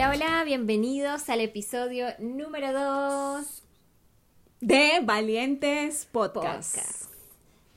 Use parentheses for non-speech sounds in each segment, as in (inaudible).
Hola, hola, bienvenidos al episodio número 2 de Valientes Podcast. Podcast.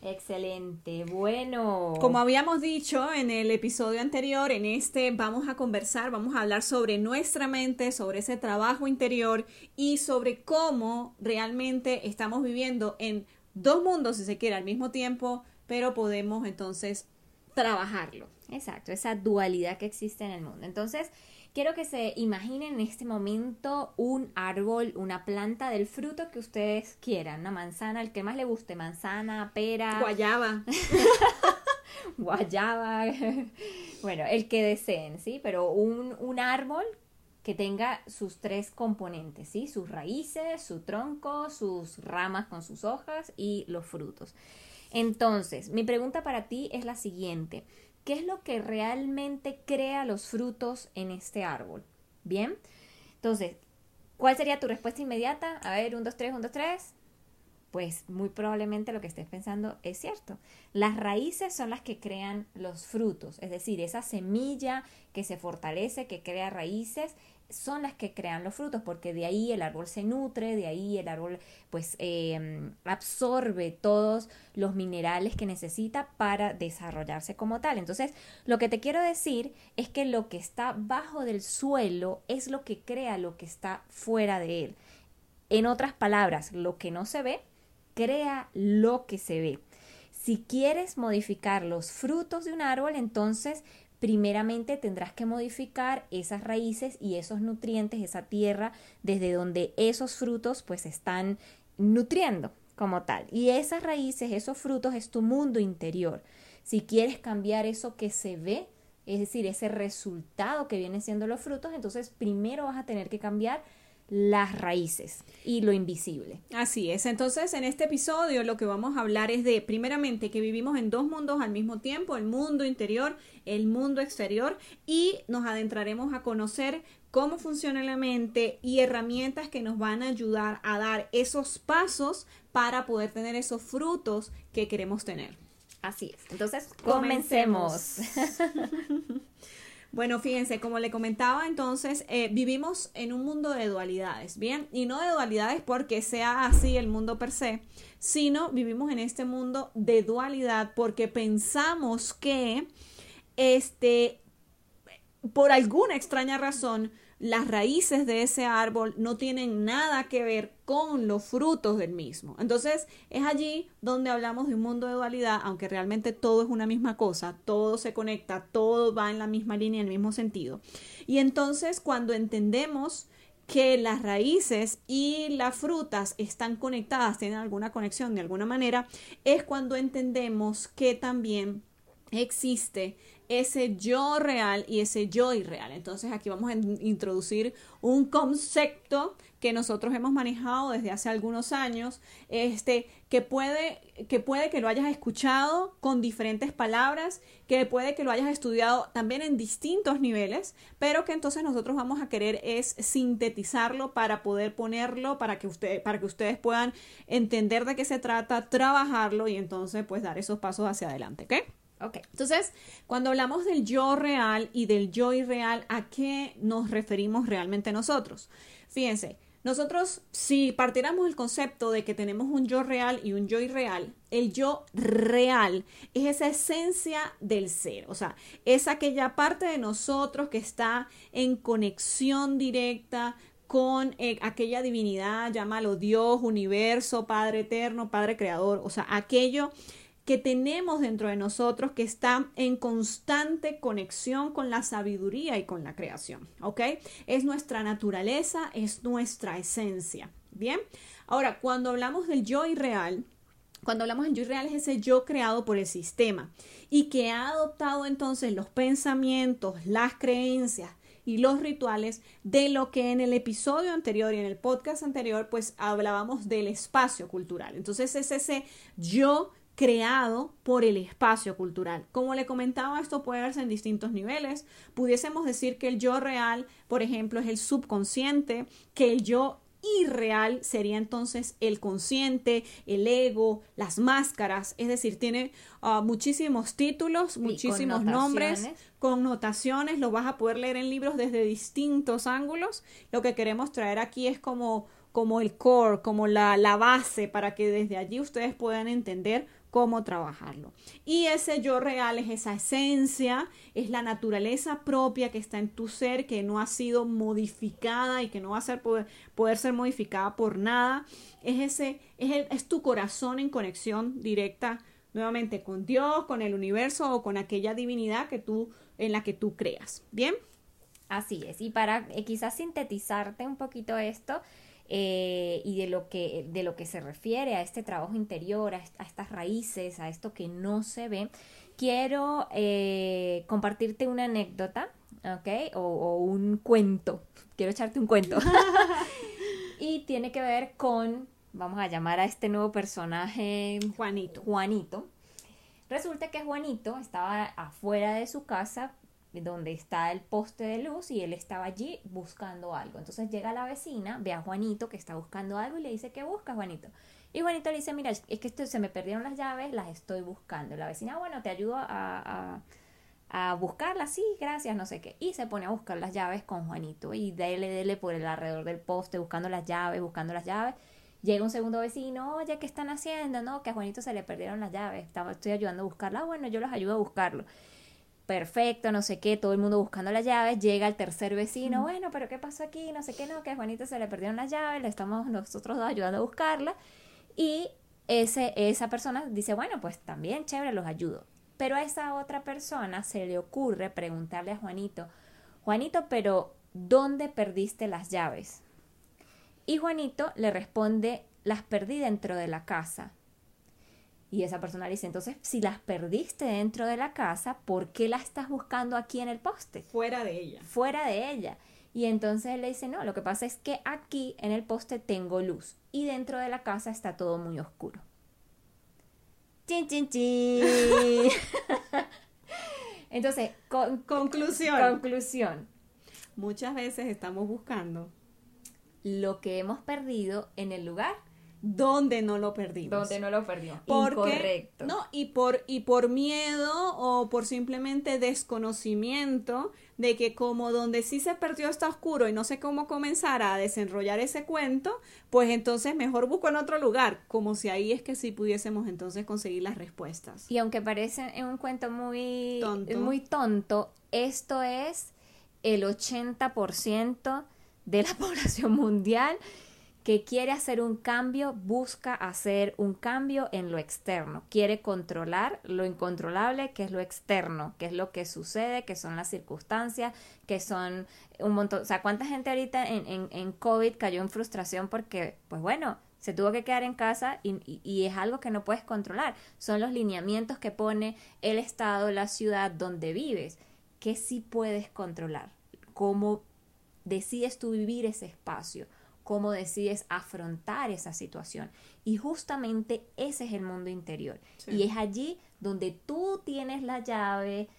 Excelente, bueno. Como habíamos dicho en el episodio anterior, en este vamos a conversar, vamos a hablar sobre nuestra mente, sobre ese trabajo interior y sobre cómo realmente estamos viviendo en dos mundos, si se quiere, al mismo tiempo, pero podemos entonces trabajarlo. Exacto, esa dualidad que existe en el mundo. Entonces, Quiero que se imaginen en este momento un árbol, una planta del fruto que ustedes quieran, una manzana, el que más le guste, manzana, pera, guayaba. (laughs) guayaba, bueno, el que deseen, ¿sí? Pero un, un árbol que tenga sus tres componentes, ¿sí? Sus raíces, su tronco, sus ramas con sus hojas y los frutos. Entonces, mi pregunta para ti es la siguiente. ¿Qué es lo que realmente crea los frutos en este árbol? Bien, entonces, ¿cuál sería tu respuesta inmediata? A ver, un, dos, tres, un, dos, tres. Pues muy probablemente lo que estés pensando es cierto. Las raíces son las que crean los frutos, es decir, esa semilla que se fortalece, que crea raíces, son las que crean los frutos, porque de ahí el árbol se nutre, de ahí el árbol pues em, absorbe todos los minerales que necesita para desarrollarse como tal. Entonces, lo que te quiero decir es que lo que está bajo del suelo es lo que crea lo que está fuera de él. En otras palabras, lo que no se ve, crea lo que se ve. Si quieres modificar los frutos de un árbol, entonces primeramente tendrás que modificar esas raíces y esos nutrientes, esa tierra desde donde esos frutos pues están nutriendo como tal. Y esas raíces, esos frutos es tu mundo interior. Si quieres cambiar eso que se ve, es decir, ese resultado que vienen siendo los frutos, entonces primero vas a tener que cambiar las raíces y lo invisible. Así es. Entonces, en este episodio lo que vamos a hablar es de, primeramente, que vivimos en dos mundos al mismo tiempo, el mundo interior, el mundo exterior, y nos adentraremos a conocer cómo funciona la mente y herramientas que nos van a ayudar a dar esos pasos para poder tener esos frutos que queremos tener. Así es. Entonces, comencemos. (laughs) Bueno, fíjense, como le comentaba entonces, eh, vivimos en un mundo de dualidades, ¿bien? Y no de dualidades porque sea así el mundo per se, sino vivimos en este mundo de dualidad porque pensamos que, este, por alguna extraña razón, las raíces de ese árbol no tienen nada que ver con los frutos del mismo. Entonces es allí donde hablamos de un mundo de dualidad, aunque realmente todo es una misma cosa, todo se conecta, todo va en la misma línea, en el mismo sentido. Y entonces cuando entendemos que las raíces y las frutas están conectadas, tienen alguna conexión de alguna manera, es cuando entendemos que también existe ese yo real y ese yo irreal. Entonces aquí vamos a introducir un concepto que nosotros hemos manejado desde hace algunos años, este, que puede, que puede que lo hayas escuchado con diferentes palabras, que puede que lo hayas estudiado también en distintos niveles, pero que entonces nosotros vamos a querer es sintetizarlo para poder ponerlo, para que, usted, para que ustedes puedan entender de qué se trata, trabajarlo y entonces pues dar esos pasos hacia adelante. Ok, entonces, cuando hablamos del yo real y del yo irreal, ¿a qué nos referimos realmente nosotros? Fíjense, nosotros, si partiéramos el concepto de que tenemos un yo real y un yo irreal, el yo real es esa esencia del ser, o sea, es aquella parte de nosotros que está en conexión directa con eh, aquella divinidad, llámalo Dios, universo, Padre eterno, Padre creador, o sea, aquello que tenemos dentro de nosotros que está en constante conexión con la sabiduría y con la creación, ¿ok? Es nuestra naturaleza, es nuestra esencia, ¿bien? Ahora, cuando hablamos del yo irreal, cuando hablamos del yo irreal es ese yo creado por el sistema y que ha adoptado entonces los pensamientos, las creencias y los rituales de lo que en el episodio anterior y en el podcast anterior pues hablábamos del espacio cultural. Entonces es ese yo creado por el espacio cultural. Como le comentaba, esto puede verse en distintos niveles. Pudiésemos decir que el yo real, por ejemplo, es el subconsciente, que el yo irreal sería entonces el consciente, el ego, las máscaras, es decir, tiene ah, muchísimos títulos, muchísimos nombres, connotaciones, lo vas a poder leer en libros desde distintos ángulos. Lo que queremos traer aquí es como como el core, como la, la base, para que desde allí ustedes puedan entender cómo trabajarlo. Y ese yo real es esa esencia, es la naturaleza propia que está en tu ser, que no ha sido modificada y que no va a ser poder, poder ser modificada por nada. Es ese, es, es tu corazón en conexión directa nuevamente con Dios, con el universo o con aquella divinidad que tú, en la que tú creas. ¿Bien? Así es. Y para eh, quizás sintetizarte un poquito esto, eh, y de lo, que, de lo que se refiere a este trabajo interior, a, estas raíces, a esto que no se ve, quiero eh, compartirte una anécdota, ¿ok? O, un cuento, quiero echarte un cuento. (laughs) (laughs) y tiene que ver con, vamos a llamar a este nuevo personaje Juanito. Juanito. Resulta que Juanito estaba afuera de su casa donde está el poste de luz y él estaba allí buscando algo. Entonces llega la vecina, ve a Juanito que está buscando algo y le dice, ¿qué busca Juanito? Y Juanito le dice, mira, es que esto, se me perdieron las llaves, las estoy buscando. La vecina, bueno, te ayudo a, a, buscarlas, sí, gracias, no sé qué. Y se pone a buscar las llaves con Juanito y dele, dele por el alrededor del poste, buscando las llaves, buscando las llaves. Llega un segundo vecino, oye, ¿qué están haciendo? No, que a Juanito se le perdieron las llaves, Estaba, estoy ayudando a buscarlas. Bueno, yo los ayudo a buscarlo perfecto, no sé qué, todo el mundo buscando las llaves, llega el tercer vecino, bueno, pero ¿qué pasó aquí? No sé qué, no, que a Juanito se le perdieron las llaves, le estamos nosotros dos ayudando a buscarla y ese, esa persona dice, bueno, pues también chévere, los ayudo. Pero a esa otra persona se le ocurre preguntarle a Juanito, Juanito, pero ¿dónde perdiste las llaves? Y Juanito le responde, las perdí dentro de la casa. Y esa persona le dice, entonces, si las perdiste dentro de la casa, ¿por qué las estás buscando aquí en el poste? Fuera de ella. Fuera de ella. Y entonces él le dice, no, lo que pasa es que aquí en el poste tengo luz y dentro de la casa está todo muy oscuro. Chin, chin, chin. (laughs) entonces, conclusión. Conclusión. Muchas veces estamos buscando lo que hemos perdido en el lugar donde no lo perdimos. Donde no lo perdimos. Incorrecto. No, y por, y por miedo o por simplemente desconocimiento de que como donde sí se perdió está oscuro y no sé cómo comenzar a desenrollar ese cuento, pues entonces mejor busco en otro lugar, como si ahí es que sí pudiésemos entonces conseguir las respuestas. Y aunque parece un cuento muy tonto, muy tonto esto es el 80% de la (laughs) población mundial que quiere hacer un cambio, busca hacer un cambio en lo externo, quiere controlar lo incontrolable, que es lo externo, que es lo que sucede, que son las circunstancias, que son un montón, o sea, ¿cuánta gente ahorita en, en, en COVID cayó en frustración porque, pues bueno, se tuvo que quedar en casa y, y, es algo que no puedes controlar, son los lineamientos que pone el estado, la ciudad donde vives, que sí puedes controlar, cómo decides tú vivir ese espacio cómo decides afrontar esa situación. Y justamente ese es el mundo interior. Y es allí donde tú tienes la llave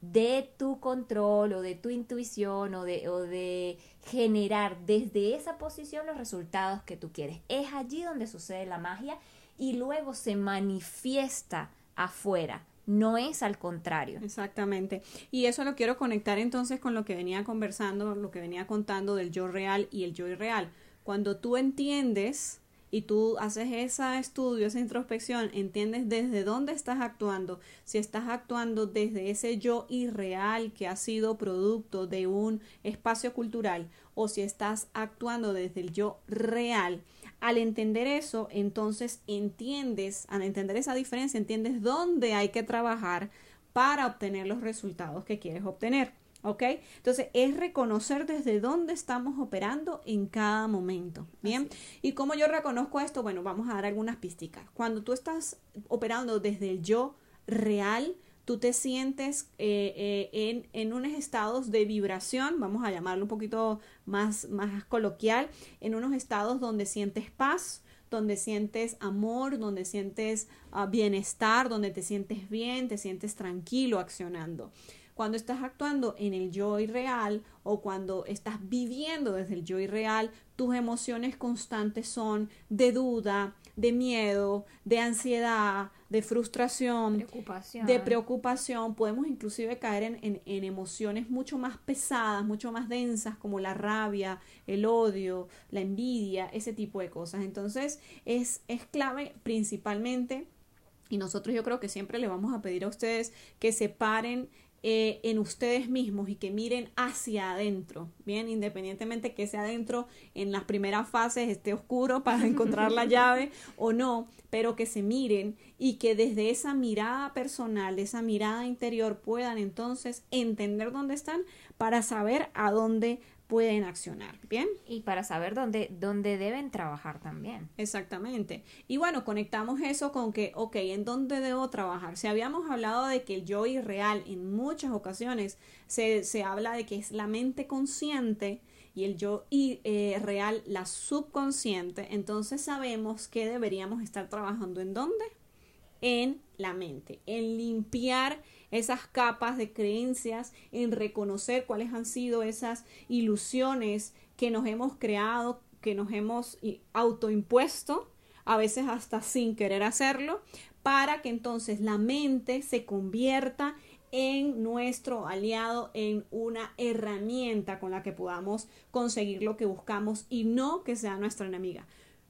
de tu control o de tu intuición o de, o de generar desde esa posición los resultados que tú quieres. Es allí donde sucede la magia y luego se manifiesta afuera. No es al contrario. Exactamente. Y eso lo quiero conectar entonces con lo que venía conversando, lo que venía contando del yo real y el yo irreal. Cuando tú entiendes y tú haces ese estudio, esa introspección, entiendes desde dónde estás actuando, si estás actuando desde ese yo irreal que ha sido producto de un espacio cultural o si estás actuando desde el yo real. Al entender eso, entonces entiendes, al entender esa diferencia, entiendes dónde hay que trabajar para obtener los resultados que quieres obtener. ¿Ok? Entonces es reconocer desde dónde estamos operando en cada momento. Bien. ¿Y cómo yo reconozco esto? Bueno, vamos a dar algunas pistas. Cuando tú estás operando desde el yo real, tú te sientes eh, eh, en, en unos estados de vibración, vamos a llamarlo un poquito más, más coloquial, en unos estados donde sientes paz, donde sientes amor, donde sientes ah, bienestar, donde te sientes bien, te sientes tranquilo accionando. Cuando estás actuando en el yo irreal o cuando estás viviendo desde el yo irreal, tus emociones constantes son de duda, de miedo, de ansiedad, de frustración, Preocupación. de preocupación. Podemos inclusive caer en, en- en emociones mucho más pesadas, mucho más densas, como la rabia, el odio, la envidia, ese tipo de cosas. Entonces, es, es clave principalmente y nosotros yo creo que siempre le vamos a pedir a ustedes que se paren eh, en ustedes mismos y que miren hacia adentro, bien, independientemente que sea adentro en las primeras fases esté oscuro (laughs) para encontrar la llave o no, pero que se miren y que desde esa mirada personal, esa mirada interior puedan entonces entender dónde están para saber a dónde pueden accionar, bien. Y para saber dónde, dónde deben trabajar también. Exactamente. Y bueno, conectamos eso con que, ok, ¿en dónde debo trabajar? Si habíamos hablado de que el yo irreal en muchas ocasiones se, se habla de que es la mente consciente y el yo i- eh, real la subconsciente, entonces sabemos que deberíamos estar trabajando en dónde? En la mente, en limpiar esas capas de creencias, en reconocer cuáles han sido esas ilusiones que nos hemos creado, que nos hemos autoimpuesto, a veces hasta sin querer hacerlo, para que entonces la mente se convierta en nuestro aliado, en una herramienta con la que podamos conseguir lo que buscamos y no que sea nuestra enemiga.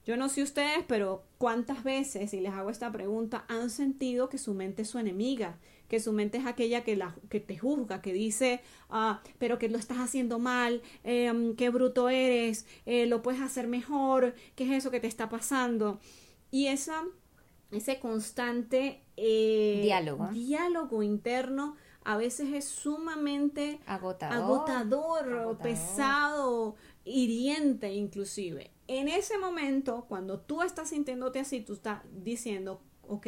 Yo no sé ustedes, pero cuántas veces, y les hago esta pregunta, han sentido que su mente es su enemiga, que su mente es aquella que, la, que te juzga, que dice, ah, pero que lo estás haciendo mal, em, qué bruto eres, eh, lo puedes hacer mejor, qué es eso que te está pasando. Y esa, ese constante eh, Diálogo. diálogo interno a veces es sumamente Agotador. agotador, Agotador. pesado, hiriente inclusive. En ese momento, cuando tú estás sintiéndote así, tú estás diciendo, ok,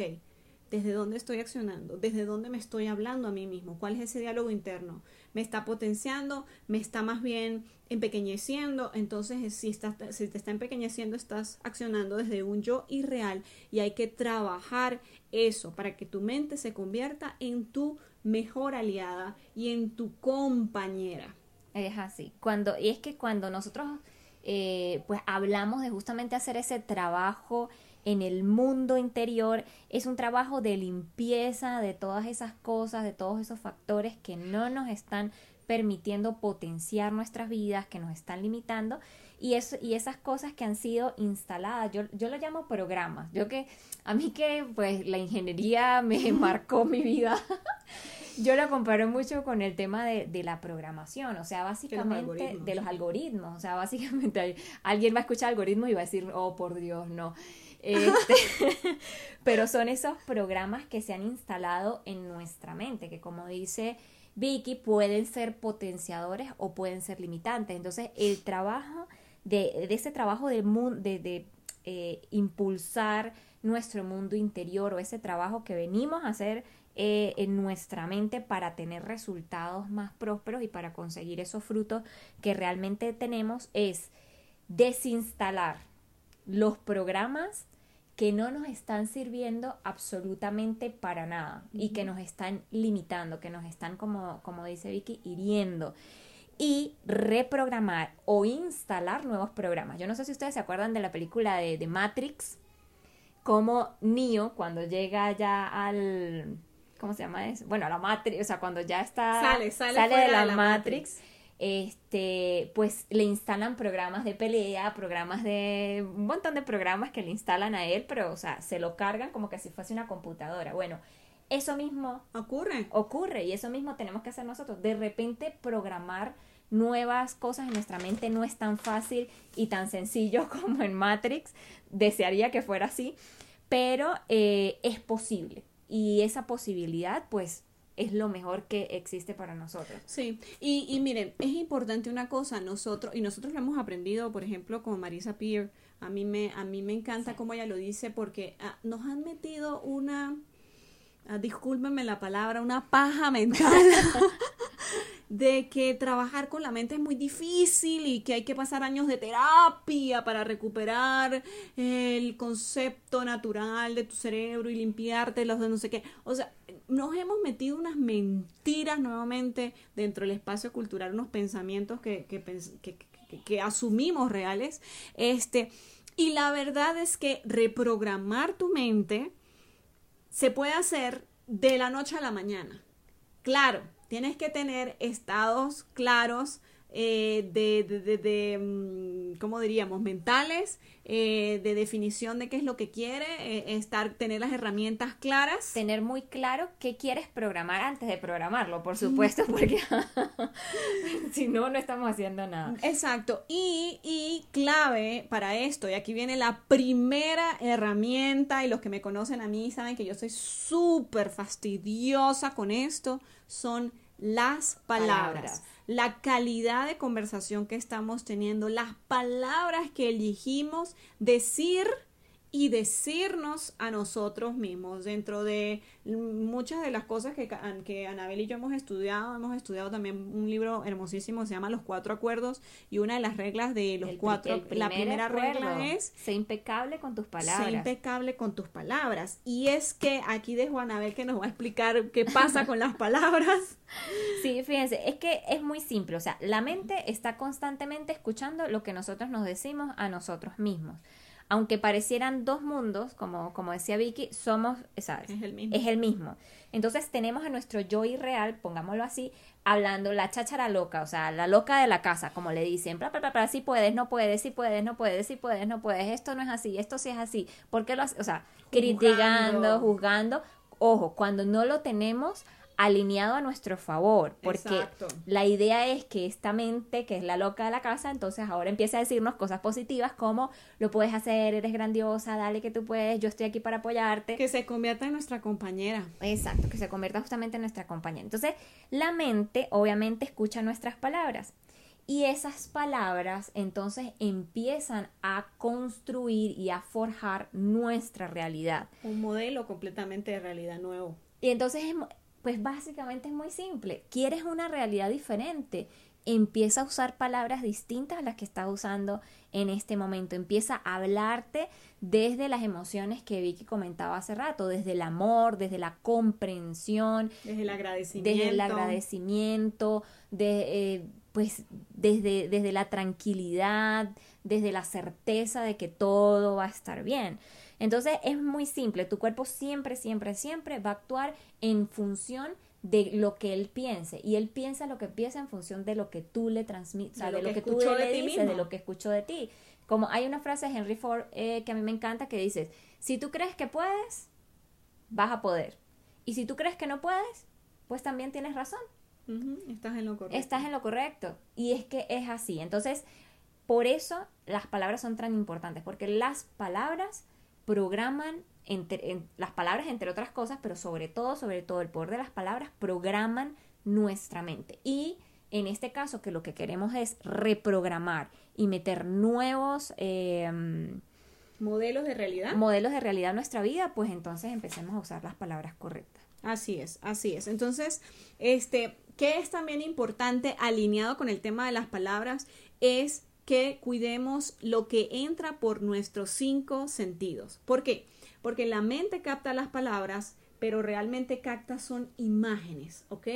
¿desde dónde estoy accionando? ¿Desde dónde me estoy hablando a mí mismo? ¿Cuál es ese diálogo interno? ¿Me está potenciando? ¿Me está más bien empequeñeciendo? Entonces, si, estás, si te está empequeñeciendo, estás accionando desde un yo irreal y hay que trabajar eso para que tu mente se convierta en tu mejor aliada y en tu compañera. Es así. Cuando, y es que cuando nosotros eh, pues hablamos de justamente hacer ese trabajo en el mundo interior, es un trabajo de limpieza de todas esas cosas, de todos esos factores que no nos están permitiendo potenciar nuestras vidas, que nos están limitando, y, eso, y esas cosas que han sido instaladas, yo, yo lo llamo programas, yo que, a mí que pues la ingeniería me (laughs) marcó mi vida, (laughs) yo lo comparo mucho con el tema de, de la programación, o sea, básicamente de los algoritmos, o sea, básicamente alguien va a escuchar algoritmos y va a decir, oh, por Dios, no. Este, (laughs) pero son esos programas que se han instalado en nuestra mente, que como dice Vicky, pueden ser potenciadores o pueden ser limitantes. Entonces, el trabajo de, de ese trabajo de, de, de, eh, impulsar nuestro mundo interior o ese trabajo que venimos a hacer eh, en nuestra mente para tener resultados más prósperos y para conseguir esos frutos que realmente tenemos es desinstalar los programas que no nos están sirviendo absolutamente para nada y que nos están limitando, que nos están, como, como dice Vicky, hiriendo. Y reprogramar o instalar nuevos programas. Yo no sé si ustedes se acuerdan de la película de, de Matrix, como Neo cuando llega ya al... ¿Cómo se llama eso? Bueno, la Matrix, o sea, cuando ya está... Sale, sale de la, de la Matrix este, pues le instalan programas de pelea, programas de, un montón de programas que le instalan a él, pero, o sea, se lo cargan como que si fuese una computadora. Bueno, eso mismo ¿Ocurre? ocurre y eso mismo tenemos que hacer nosotros. De repente programar nuevas cosas en nuestra mente no es tan fácil y tan sencillo (laughs) como en Matrix. Desearía que fuera así, pero eh, es posible. Y esa posibilidad, pues, es lo mejor que existe para nosotros. Sí, y, y miren, es importante una cosa, nosotros, y nosotros lo hemos aprendido, por ejemplo, con Marisa Peer, a mí me, a mí me encanta cómo ella lo dice, porque ah, nos han metido una ah, discúlpenme la palabra, una paja mental (laughs) de que trabajar con la mente es muy difícil y que hay que pasar años de terapia para recuperar el concepto natural de tu cerebro y limpiarte los de no sé qué. O sea, nos hemos metido unas mentiras nuevamente dentro del espacio cultural, unos pensamientos que, que, que, asumimos reales. Este, y la verdad es que reprogramar tu mente se puede hacer de la noche a la mañana. Claro, tienes que tener estados claros eh, de, de, de, mm, ¿cómo diríamos?, mentales, eh, de definición de qué es lo que quiere, eh, estar, tener las herramientas claras. Tener muy claro qué quieres programar antes de programarlo, por supuesto, porque (laughs) si no, no estamos haciendo nada. Exacto. Y, y clave para esto, y aquí viene la primera herramienta, y los que me conocen a mí saben que yo soy súper fastidiosa con esto, son las palabras la calidad de conversación que estamos teniendo, las palabras que elegimos decir y decirnos a nosotros mismos. Dentro de muchas de las cosas que, que Anabel y yo hemos estudiado, hemos estudiado también un libro hermosísimo, se llama Los Cuatro Acuerdos, y una de las reglas de los cuatro, la primera regla es... Sé impecable con tus palabras. Sé impecable con tus palabras. Y es que aquí dejo a Anabel que nos va a explicar qué pasa con las palabras. (laughs) Sí, fíjense, es que es muy simple, o sea, la mente está constantemente escuchando lo que nosotros nos decimos a nosotros mismos aunque parecieran dos mundos, como, como decía Vicky, somos, ¿sabes? Es el mismo. Es el mismo. Entonces tenemos a nuestro yo irreal, pongámoslo así, hablando la cháchara loca, o sea, la loca de la casa, como le dicen, bla, bla, bla, bla, sí puedes, no puedes, sí puedes, no puedes, sí puedes, no puedes, esto no es así, esto sí es así, ¿por qué lo haces? O sea, criticando, juzgando. Ojo, cuando no lo tenemos alineado a nuestro favor, porque la idea es que esta mente, que es la loca de la casa, entonces ahora empieza a decirnos cosas positivas como lo puedes hacer, eres grandiosa, dale que tú puedes, yo estoy aquí para apoyarte. Que se convierta en nuestra compañera. Exacto, que se convierta justamente en nuestra compañera. Entonces, la mente obviamente escucha nuestras palabras. Y esas palabras entonces empiezan a construir y a forjar nuestra realidad. Un modelo completamente de realidad nuevo. Y entonces pues básicamente es muy simple. ¿Quieres una realidad diferente? Empieza a usar palabras distintas a las que estás usando en este momento. Empieza a hablarte desde las emociones que Vicky comentaba hace rato, desde el amor, desde la comprensión, desde el agradecimiento, desde el agradecimiento, de, eh, pues desde, desde la tranquilidad, desde la certeza de que todo va a estar bien. Entonces es muy simple, tu cuerpo siempre, siempre, siempre va a actuar en función de lo que él piense y él piensa lo que piensa en función de lo que tú le transmites, de, lo, que, tú le dices, de lo que escuchó de ti. Como hay una frase de Henry Ford eh, que a mí me encanta que dice, si tú crees que puedes, vas a poder. Y si tú crees que no puedes, pues también tienes razón. Estás en lo correcto. Estás en lo correcto. Y es que es así. Entonces, por eso las palabras son tan importantes, porque las palabras programan entre, las palabras, entre otras cosas, pero sobre todo, sobre todo el poder de las palabras, programan nuestra mente. Y en este caso, que lo que queremos es reprogramar y meter nuevos em, modelos de realidad. Modelos de realidad en nuestra vida, pues entonces empecemos a usar las palabras correctas. Así es, así es. Entonces, este, ¿qué es también importante alineado con el tema de las palabras? Es cuidemos lo que entra por nuestros cinco sentidos. ¿Por qué? Porque la mente capta las palabras, pero realmente capta son imágenes, ¿ok?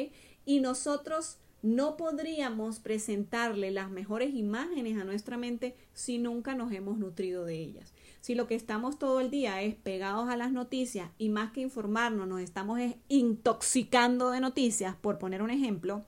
Y nosotros no podríamos presentarle las mejores imágenes a nuestra mente si nunca nos hemos nutrido de ellas. Si lo que estamos todo el día es pegados a las noticias y más que informarnos nos estamos intoxicando de noticias, por poner un ejemplo,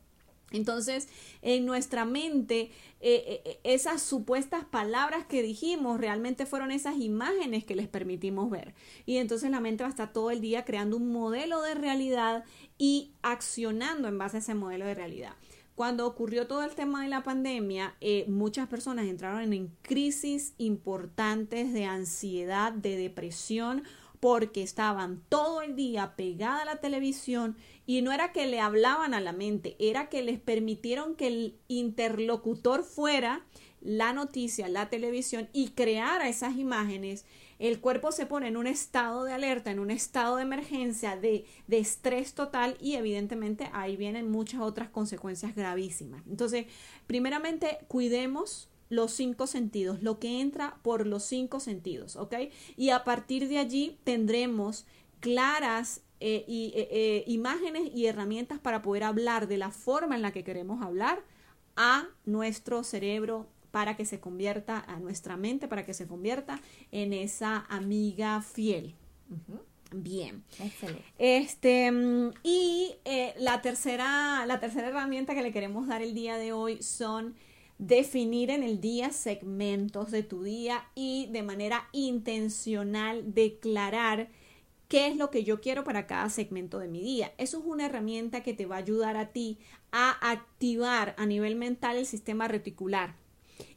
entonces, en nuestra mente, eh, eh, eh, esas supuestas palabras que dijimos realmente fueron esas imágenes que les permitimos ver. Y entonces la mente va a estar todo el día creando un modelo de realidad y accionando en base a ese modelo de realidad. Cuando ocurrió todo el tema de la pandemia, muchas personas entraron en crisis importantes de ansiedad, de depresión, porque estaban todo el día pegada a la televisión y no era que le hablaban a la mente, era que les permitieron que el interlocutor fuera la noticia, la televisión y creara esas imágenes el cuerpo se pone en un estado de alerta, en un estado de emergencia, de, de estrés total y evidentemente ahí vienen muchas otras consecuencias gravísimas. Entonces, primeramente, cuidemos los cinco sentidos, lo que entra por los cinco sentidos, ¿ok? Y a partir de allí tendremos claras eh, y, eh, eh, imágenes y herramientas para poder hablar de la forma en la que queremos hablar a nuestro cerebro para que se convierta, a nuestra mente, para que se convierta en esa amiga fiel. Bien. Excelente. Este, mm, y la, tercera, la tercera herramienta que le queremos dar el día de hoy son definir en el día segmentos de tu día y de manera intencional declarar qué es lo que yo quiero para cada segmento de mi día. Eso es una herramienta que te va a ayudar a ti a activar a nivel mental el sistema reticular.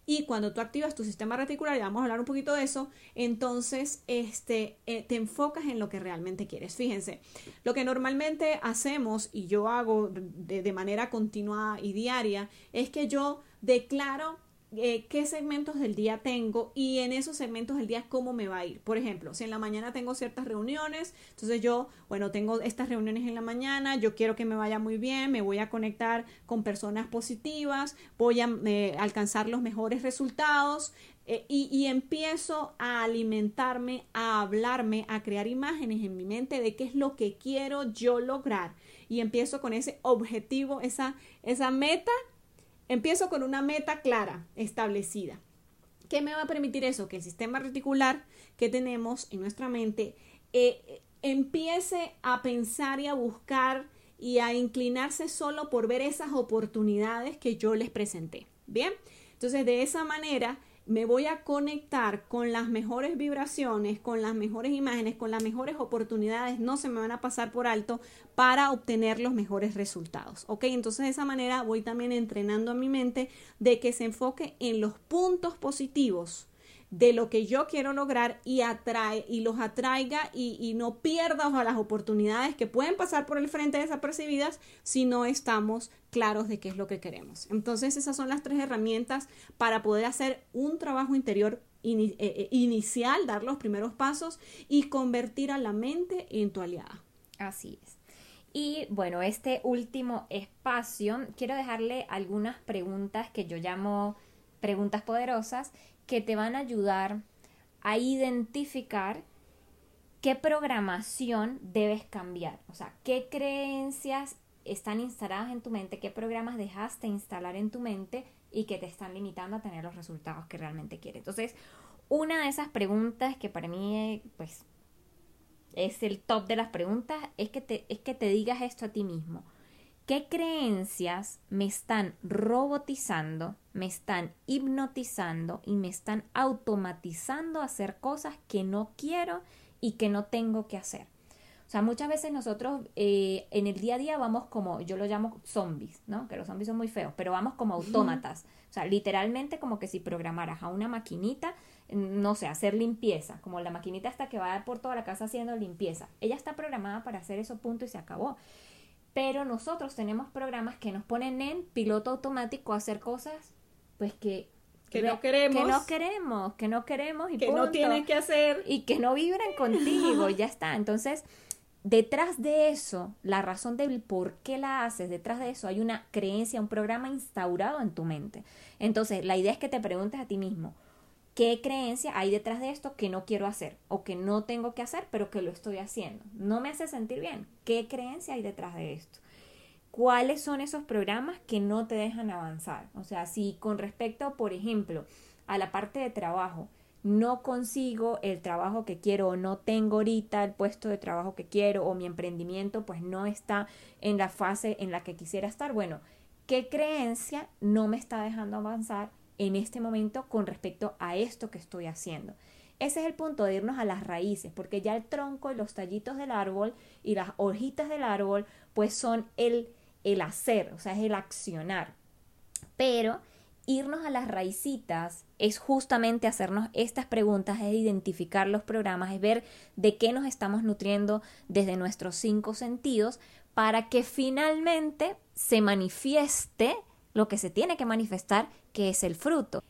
Y cuando tú activas tu sistema reticular, y vamos a hablar un poquito de eso, entonces este, eh, te enfocas en lo que realmente quieres. Fíjense, lo que normalmente hacemos y yo hago de, de manera continua y diaria es que yo declaro eh, qué segmentos del día tengo y en esos segmentos del día cómo me va a ir. Por ejemplo, si en la mañana tengo ciertas reuniones, entonces yo, bueno, tengo estas reuniones en la mañana, yo quiero que me vaya muy bien, me voy a conectar con personas positivas, voy a eh, alcanzar los mejores resultados eh, y, y empiezo a alimentarme, a hablarme, a crear imágenes en mi mente de qué es lo que quiero yo lograr y empiezo con ese objetivo, esa, esa meta Empiezo con una meta clara, establecida. ¿Qué me va a permitir eso? Que el sistema reticular que tenemos en nuestra mente eh, empiece a pensar y a buscar y a inclinarse solo por ver esas oportunidades que yo les presenté. Bien, entonces de esa manera me voy a conectar con las mejores vibraciones, con las mejores imágenes, con las mejores oportunidades, no se me van a pasar por alto para obtener los mejores resultados. ¿Ok? Entonces de esa manera voy también entrenando a mi mente de que se enfoque en los puntos positivos de lo que yo quiero lograr y atrae y los atraiga y, no pierda las oportunidades que pueden pasar por el frente desapercibidas si no estamos claros de qué es lo que queremos. Entonces esas son las tres herramientas para poder hacer un trabajo interior eh, eh, inicial, dar los primeros pasos y convertir a la mente en tu aliada. Así es. Y bueno, este último espacio, quiero dejarle algunas preguntas que yo llamo preguntas poderosas que te van a ayudar a identificar qué programación debes cambiar, o sea, qué creencias están instaladas en tu mente, qué programas dejaste instalar en tu mente y que te están limitando a tener los resultados que realmente quieres. Entonces, una de esas preguntas que para mí pues es el top de las preguntas es que te, es que te digas esto a ti mismo. ¿Qué creencias me están robotizando, me están hipnotizando y me están automatizando a hacer cosas que no quiero y que no tengo que hacer? O sea, muchas veces nosotros eh, en el día a día vamos como, yo lo llamo zombies, ¿no? Que los zombies son muy feos, pero vamos como autómatas. O sea, literalmente como que si programaras a una maquinita, no sé, hacer limpieza, como la maquinita hasta que va por toda la casa haciendo limpieza. Ella está programada para hacer eso, punto, y se acabó pero nosotros tenemos programas que nos ponen en piloto automático a hacer cosas pues que que no queremos. que no queremos que no queremos y que no tienes que hacer. Y que no vibran contigo ya está. Entonces detrás de eso la razón del por qué la haces detrás de eso hay una creencia un programa instaurado en tu mente. Entonces la idea es que te preguntes a ti mismo qué creencia hay detrás de esto que no quiero hacer o que no tengo que hacer, pero que lo estoy haciendo. No me hace sentir bien. ¿Qué creencia hay detrás de esto? ¿Cuáles son esos programas que no te dejan avanzar? O sea, si con respecto, por ejemplo, a la parte de trabajo, no consigo el trabajo que quiero o no tengo ahorita el puesto de trabajo que quiero o mi emprendimiento pues no está en la fase en la que quisiera estar, bueno, ¿qué creencia no me está dejando avanzar en este momento con respecto a esto que estoy haciendo. Ese es el punto de irnos a las raíces, porque ya el tronco y los tallitos del árbol y las hojitas del árbol, pues son el, el hacer, o sea, es el accionar. Pero irnos a las raicitas es justamente hacernos estas preguntas, es identificar los programas, es ver de qué nos estamos nutriendo desde nuestros cinco sentidos para que finalmente se manifieste lo que se tiene que manifestar, que es el fruto.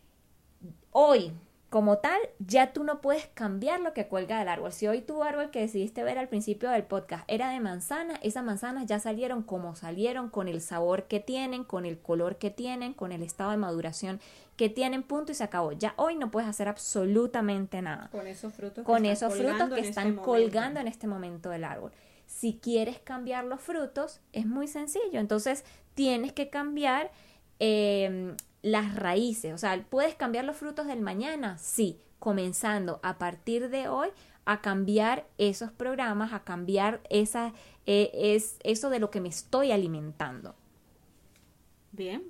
Hoy, como tal, ya tú no puedes cambiar lo que cuelga del árbol. Si hoy tu árbol que decidiste ver al principio del podcast era de manzana, esas manzanas ya salieron como salieron, con el sabor que tienen, con el color que tienen, con el estado de maduración que tienen, punto y se acabó. Ya hoy no puedes hacer absolutamente nada. Con esos frutos con que esos frutos que están este colgando en este momento del árbol. Si quieres cambiar los frutos, es muy sencillo. Entonces tienes que cambiar eh, las raíces. O sea, ¿puedes cambiar los frutos del mañana? Sí, comenzando a partir de hoy a cambiar esos programas, a cambiar esa, eh, es, eso de lo que me estoy alimentando. Bien.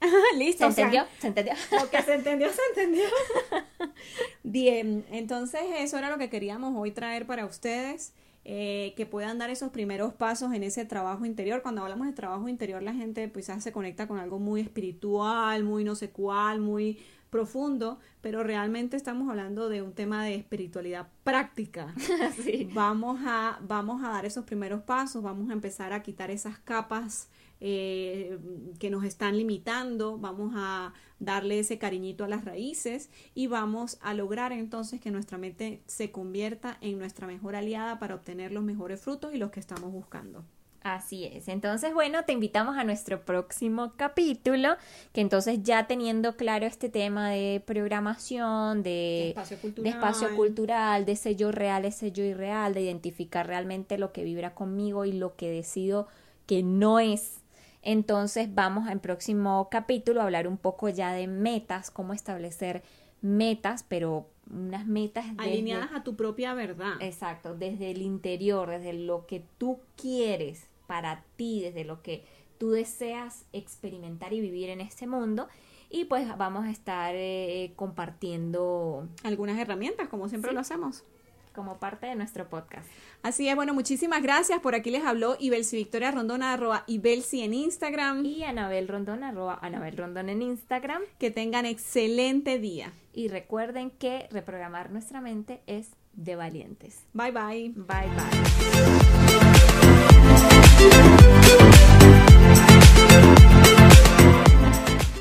(laughs) Listo. ¿Se entendió? ¿Se entendió? (laughs) Lo que se entendió, se entendió. (laughs) Bien, entonces eso era lo que queríamos hoy traer para ustedes. Eh, que puedan dar esos primeros pasos en ese trabajo interior. Cuando hablamos de trabajo interior, la gente pues se conecta con algo muy espiritual, muy no sé cuál, muy profundo, pero realmente estamos hablando de un tema de espiritualidad práctica. (laughs) Vamos a vamos a dar esos primeros pasos, vamos a empezar a quitar esas capas eh, que nos están limitando, vamos a darle ese cariñito a las raíces y vamos a lograr entonces que nuestra mente se convierta en nuestra mejor aliada para obtener los mejores frutos y los que estamos buscando. Así es. Entonces, bueno, te invitamos a nuestro próximo capítulo, que entonces ya teniendo claro este tema de programación, de, espacio cultural, de, espacio cultural, de sello real, de sello irreal, de identificar realmente lo que vibra conmigo y lo que decido que no es entonces vamos en próximo capítulo a hablar un poco ya de metas, cómo establecer metas, pero unas metas alineadas a tu propia verdad. Exacto, desde el interior, desde lo que tú quieres para ti, desde lo que tú deseas experimentar y vivir en este mundo. Y pues vamos a estar eh, compartiendo algunas herramientas, como siempre lo hacemos como parte de nuestro podcast. Así es, bueno, muchísimas gracias. Por aquí les habló Ibelsi Victoria Rondona, arroba Ibelsi en Instagram. Y Anabel Rondón, arroba Anabel Rondón en Instagram. Que tengan excelente día. Y recuerden que reprogramar nuestra mente es de valientes. Bye bye. Bye bye.